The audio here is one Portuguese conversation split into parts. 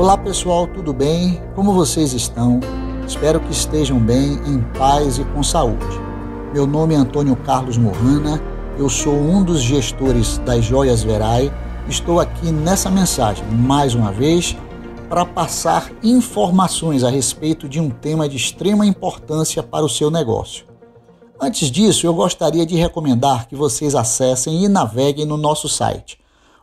Olá pessoal, tudo bem? Como vocês estão? Espero que estejam bem, em paz e com saúde. Meu nome é Antônio Carlos Morrana, eu sou um dos gestores das Joias Verai. Estou aqui nessa mensagem, mais uma vez, para passar informações a respeito de um tema de extrema importância para o seu negócio. Antes disso, eu gostaria de recomendar que vocês acessem e naveguem no nosso site,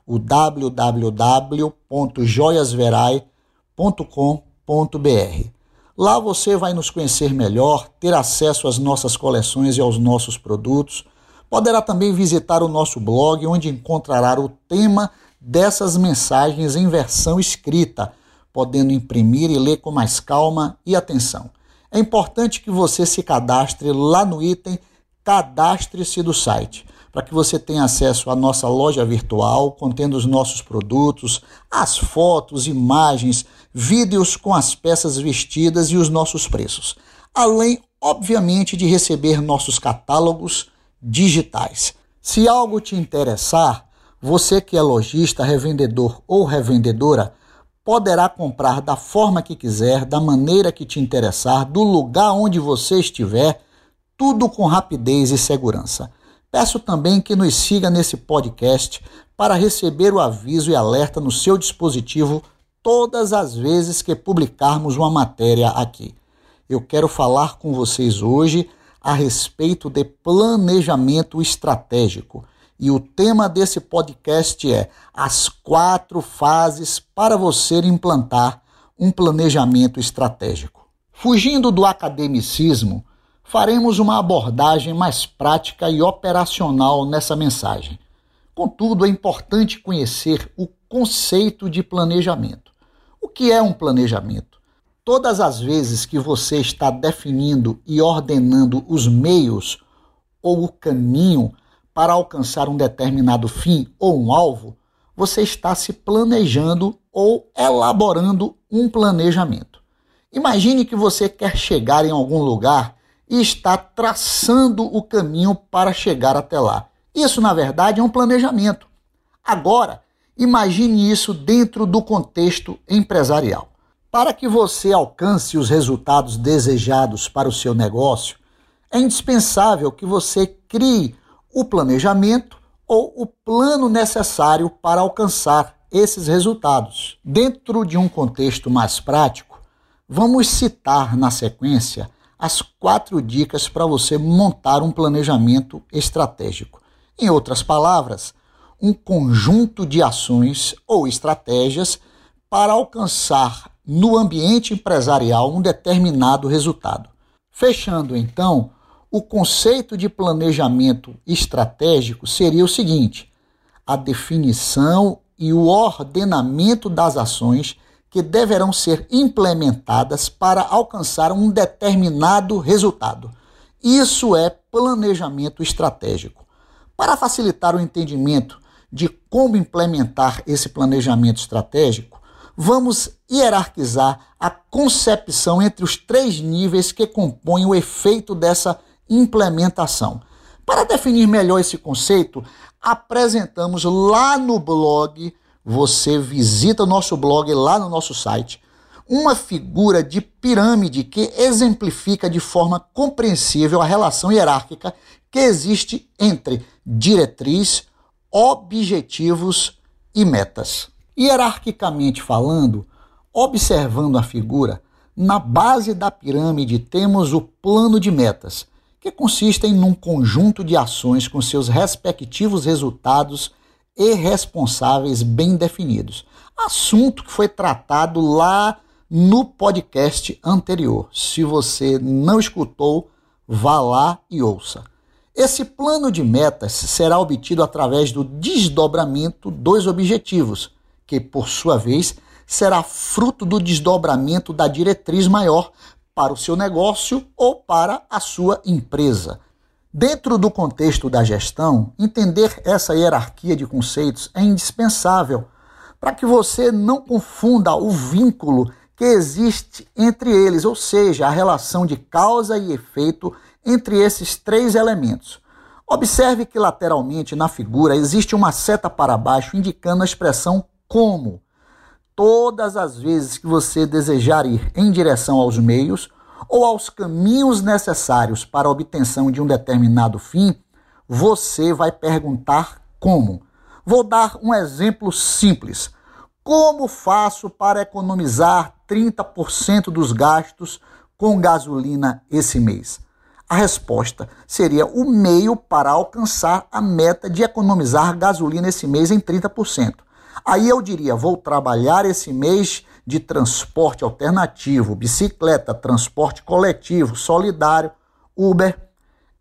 o www.joiasverai.com.br. Lá você vai nos conhecer melhor, ter acesso às nossas coleções e aos nossos produtos. Poderá também visitar o nosso blog, onde encontrará o tema dessas mensagens em versão escrita, podendo imprimir e ler com mais calma e atenção. É importante que você se cadastre lá no item Cadastre-se do site, para que você tenha acesso à nossa loja virtual, contendo os nossos produtos, as fotos, imagens, vídeos com as peças vestidas e os nossos preços. Além, obviamente, de receber nossos catálogos digitais. Se algo te interessar, você que é lojista, revendedor ou revendedora, poderá comprar da forma que quiser, da maneira que te interessar, do lugar onde você estiver, tudo com rapidez e segurança. Peço também que nos siga nesse podcast para receber o aviso e alerta no seu dispositivo todas as vezes que publicarmos uma matéria aqui. Eu quero falar com vocês hoje a respeito de planejamento estratégico. E o tema desse podcast é as quatro fases para você implantar um planejamento estratégico. Fugindo do academicismo, faremos uma abordagem mais prática e operacional nessa mensagem. Contudo, é importante conhecer o conceito de planejamento. O que é um planejamento? Todas as vezes que você está definindo e ordenando os meios ou o caminho para alcançar um determinado fim ou um alvo, você está se planejando ou elaborando um planejamento. Imagine que você quer chegar em algum lugar e está traçando o caminho para chegar até lá. Isso, na verdade, é um planejamento. Agora, imagine isso dentro do contexto empresarial. Para que você alcance os resultados desejados para o seu negócio, é indispensável que você crie o planejamento ou o plano necessário para alcançar esses resultados. Dentro de um contexto mais prático, vamos citar na sequência as quatro dicas para você montar um planejamento estratégico. Em outras palavras, um conjunto de ações ou estratégias para alcançar no ambiente empresarial um determinado resultado. Fechando então, o conceito de planejamento estratégico seria o seguinte: a definição e o ordenamento das ações que deverão ser implementadas para alcançar um determinado resultado. Isso é planejamento estratégico. Para facilitar o entendimento de como implementar esse planejamento estratégico, vamos hierarquizar a concepção entre os três níveis que compõem o efeito dessa implementação. Para definir melhor esse conceito, apresentamos lá no blog você visita nosso blog lá no nosso site, uma figura de pirâmide que exemplifica de forma compreensível a relação hierárquica que existe entre diretriz, objetivos e metas. Hierarquicamente falando, observando a figura, na base da pirâmide temos o plano de metas, que consiste em um conjunto de ações com seus respectivos resultados e responsáveis bem definidos. Assunto que foi tratado lá no podcast anterior. Se você não escutou, vá lá e ouça. Esse plano de metas será obtido através do desdobramento dos objetivos, que, por sua vez, será fruto do desdobramento da diretriz maior para o seu negócio ou para a sua empresa. Dentro do contexto da gestão, entender essa hierarquia de conceitos é indispensável para que você não confunda o vínculo que existe entre eles, ou seja, a relação de causa e efeito entre esses três elementos. Observe que lateralmente na figura existe uma seta para baixo indicando a expressão como. todas as vezes que você desejar ir em direção aos meios ou aos caminhos necessários para a obtenção de um determinado fim, você vai perguntar como. Vou dar um exemplo simples. Como faço para economizar 30% dos gastos com gasolina esse mês? A resposta seria o meio para alcançar a meta de economizar gasolina esse mês em 30%. Aí eu diria: vou trabalhar esse mês de transporte alternativo, bicicleta, transporte coletivo, solidário, Uber,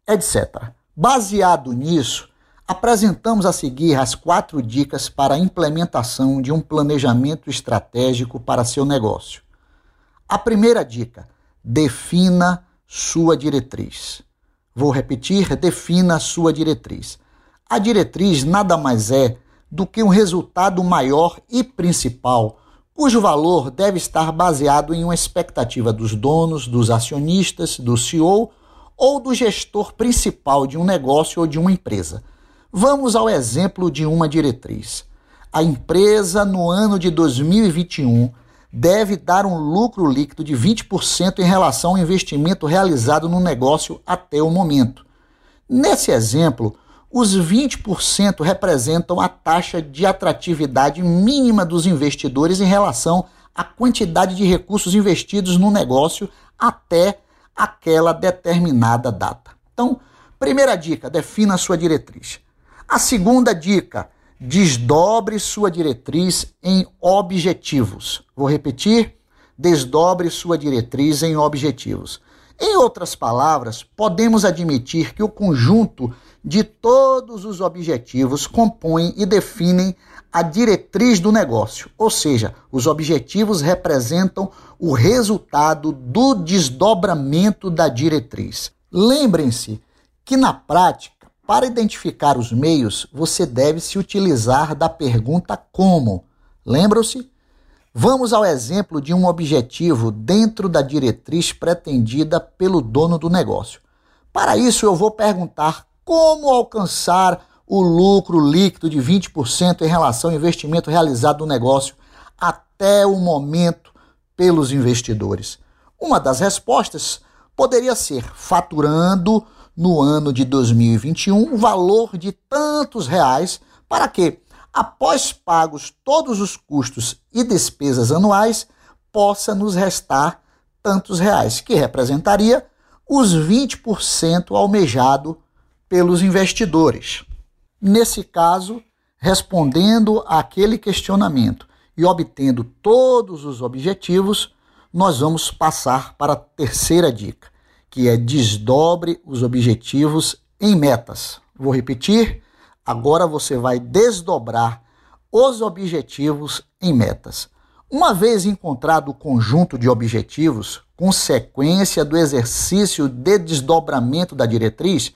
etc. Baseado nisso, apresentamos a seguir as quatro dicas para a implementação de um planejamento estratégico para seu negócio. A primeira dica: defina sua diretriz. Vou repetir: defina sua diretriz. A diretriz nada mais é do que um resultado maior e principal cujo valor deve estar baseado em uma expectativa dos donos, dos acionistas, do CEO ou do gestor principal de um negócio ou de uma empresa. Vamos ao exemplo de uma diretriz. A empresa, no ano de 2021, deve dar um lucro líquido de 20% em relação ao investimento realizado no negócio até o momento. Nesse exemplo, os 20% representam a taxa de atratividade mínima dos investidores em relação à quantidade de recursos investidos no negócio até aquela determinada data. Então, primeira dica, defina sua diretriz. A segunda dica, desdobre sua diretriz em objetivos. Vou repetir: desdobre sua diretriz em objetivos. Em outras palavras, podemos admitir que o conjunto de todos os objetivos compõem e definem a diretriz do negócio, ou seja, os objetivos representam o resultado do desdobramento da diretriz. Lembrem-se que na prática, para identificar os meios, você deve se utilizar da pergunta como. Lembram-se? Vamos ao exemplo de um objetivo dentro da diretriz pretendida pelo dono do negócio. Para isso, eu vou perguntar como alcançar o lucro líquido de 20% em relação ao investimento realizado no negócio até o momento pelos investidores. Uma das respostas poderia ser faturando no ano de 2021 um valor de tantos reais para que, após pagos todos os custos e despesas anuais, possa nos restar tantos reais, que representaria os 20% almejado pelos investidores. Nesse caso, respondendo àquele questionamento e obtendo todos os objetivos, nós vamos passar para a terceira dica, que é desdobre os objetivos em metas. Vou repetir, agora você vai desdobrar os objetivos em metas. Uma vez encontrado o conjunto de objetivos, consequência do exercício de desdobramento da diretriz,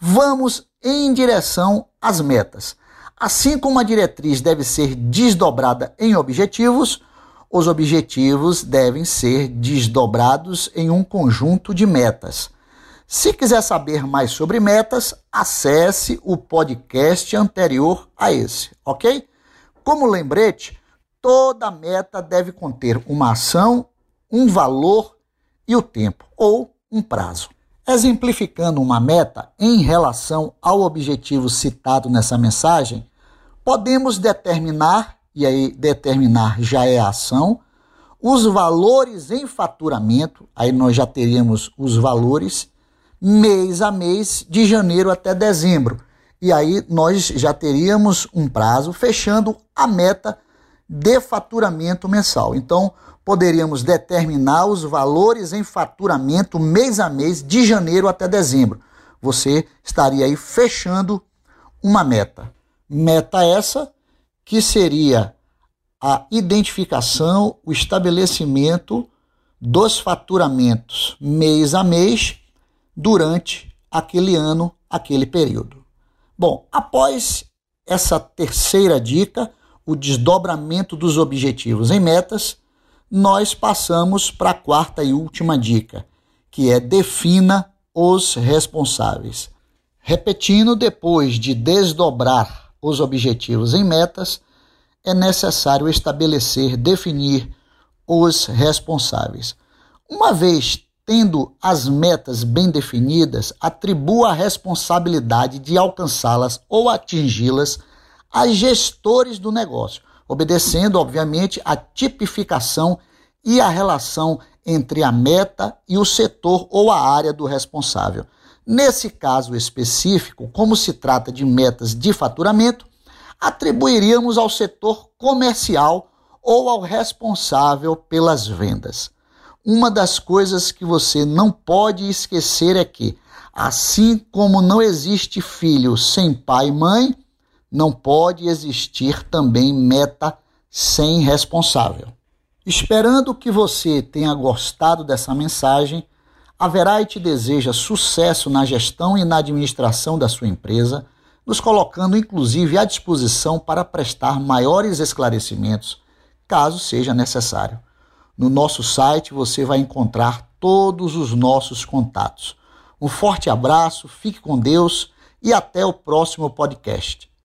vamos em direção às metas. Assim como a diretriz deve ser desdobrada em objetivos, os objetivos devem ser desdobrados em um conjunto de metas. Se quiser saber mais sobre metas, acesse o podcast anterior a esse, ok? Como lembrete, toda meta deve conter uma ação, um valor e o tempo, ou um prazo. Exemplificando uma meta em relação ao objetivo citado nessa mensagem, podemos determinar, e aí determinar já é a ação, os valores em faturamento, aí nós já teríamos os valores mês a mês, de janeiro até dezembro. E aí nós já teríamos um prazo fechando a meta de faturamento mensal. Então, poderíamos determinar os valores em faturamento mês a mês, de janeiro até dezembro. Você estaria aí fechando uma meta. Meta essa que seria a identificação, o estabelecimento dos faturamentos mês a mês durante aquele ano, aquele período. Bom, após essa terceira dica, o desdobramento dos objetivos em metas, nós passamos para a quarta e última dica, que é defina os responsáveis. Repetindo, depois de desdobrar os objetivos em metas, é necessário estabelecer, definir os responsáveis. Uma vez tendo as metas bem definidas, atribua a responsabilidade de alcançá-las ou atingi-las a gestores do negócio, obedecendo, obviamente, a tipificação e a relação entre a meta e o setor ou a área do responsável. Nesse caso específico, como se trata de metas de faturamento, atribuiríamos ao setor comercial ou ao responsável pelas vendas. Uma das coisas que você não pode esquecer é que, assim como não existe filho sem pai e mãe, não pode existir também meta sem responsável. Esperando que você tenha gostado dessa mensagem, a Verite deseja sucesso na gestão e na administração da sua empresa nos colocando inclusive à disposição para prestar maiores esclarecimentos, caso seja necessário. No nosso site você vai encontrar todos os nossos contatos. Um forte abraço, fique com Deus e até o próximo podcast.